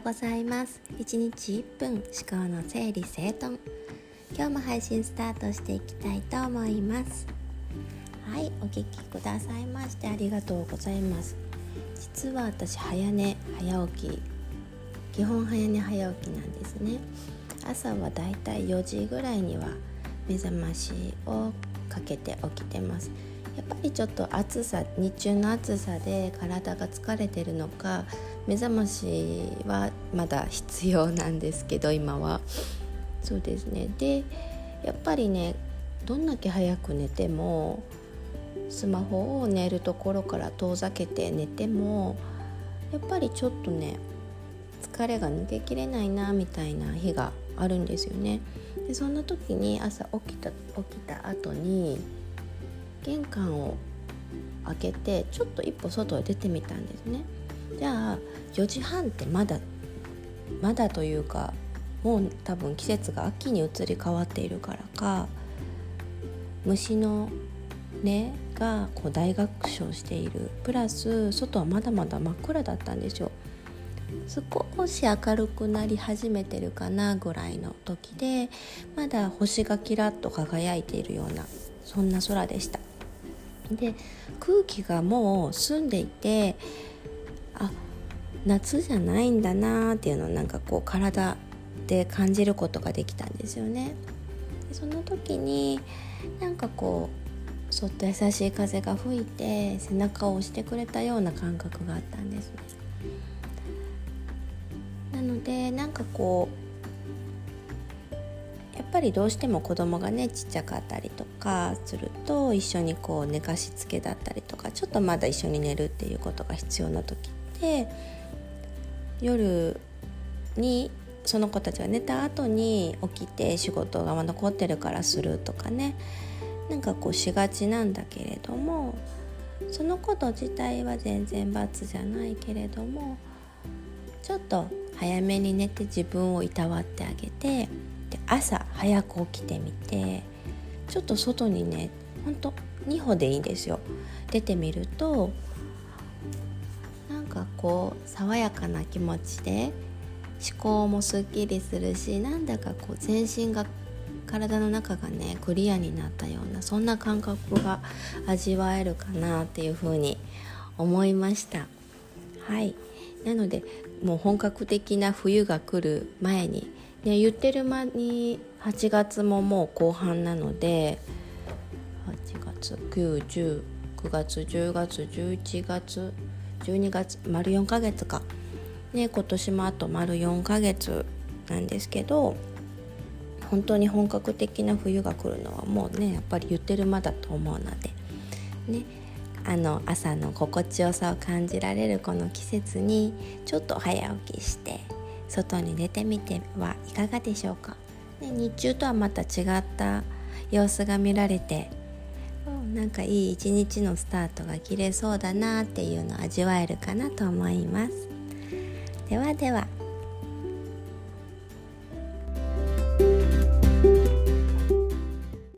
うございます。1日1分思考の整理整頓。今日も配信スタートしていきたいと思います。はいお聞きくださいましてありがとうございます。実は私早寝早起き。基本早寝早起きなんですね。朝はだいたい4時ぐらいには目覚ましをかけて起きてます。やっぱりちょっと暑さ日中の暑さで体が疲れてるのか目覚ましはまだ必要なんですけど今は。そうですね。でやっぱりねどんだけ早く寝てもスマホを寝るところから遠ざけて寝てもやっぱりちょっとね疲れが抜けきれないなみたいな日があるんですよね。でそんな時に朝起きた起きた後に玄関を開けてちょっと一歩外へ出てみたんですね。じゃあ4時半ってまだまだというかもう多分季節が秋に移り変わっているからか虫の音がこう大合唱している。プラス外はまだまだ真っ暗だったんですよ。少し明るくなり始めてるかなぐらいの時でまだ星がキラッと輝いているようなそんな空でした。で空気がもう澄んでいてあ夏じゃないんだなっていうのをなんかこう体で感じることができたんですよね。でその時になんかこうそっと優しい風が吹いて背中を押してくれたような感覚があったんですね。なのでなんかこうぱりどうしても子供がねちっちゃかったりとかすると一緒にこう寝かしつけだったりとかちょっとまだ一緒に寝るっていうことが必要な時って夜にその子たちが寝た後に起きて仕事が残ってるからするとかねなんかこうしがちなんだけれどもそのこと自体は全然罰じゃないけれどもちょっと早めに寝て自分をいたわってあげてで朝早く起きてみてちょっと外にねほんと2歩でいいんですよ。出てみるとなんかこう爽やかな気持ちで思考もすっきりするしなんだかこう全身が体の中がねクリアになったようなそんな感覚が味わえるかなっていうふうに思いました。はい。なのでもう本格的な冬が来る前にね、言ってる間に8月ももう後半なので8月910 9月10月11月12月丸4ヶ月か、ね、今年もあと丸4ヶ月なんですけど本当に本格的な冬が来るのはもうねやっぱり言ってる間だと思うのでねあの朝の心地よさを感じられるこの季節にちょっと早起きして外に出てみてはいかがでしょうか、ね、日中とはまた違った様子が見られてなんかいい一日のスタートが切れそうだなっていうのを味わえるかなと思います。ではでは。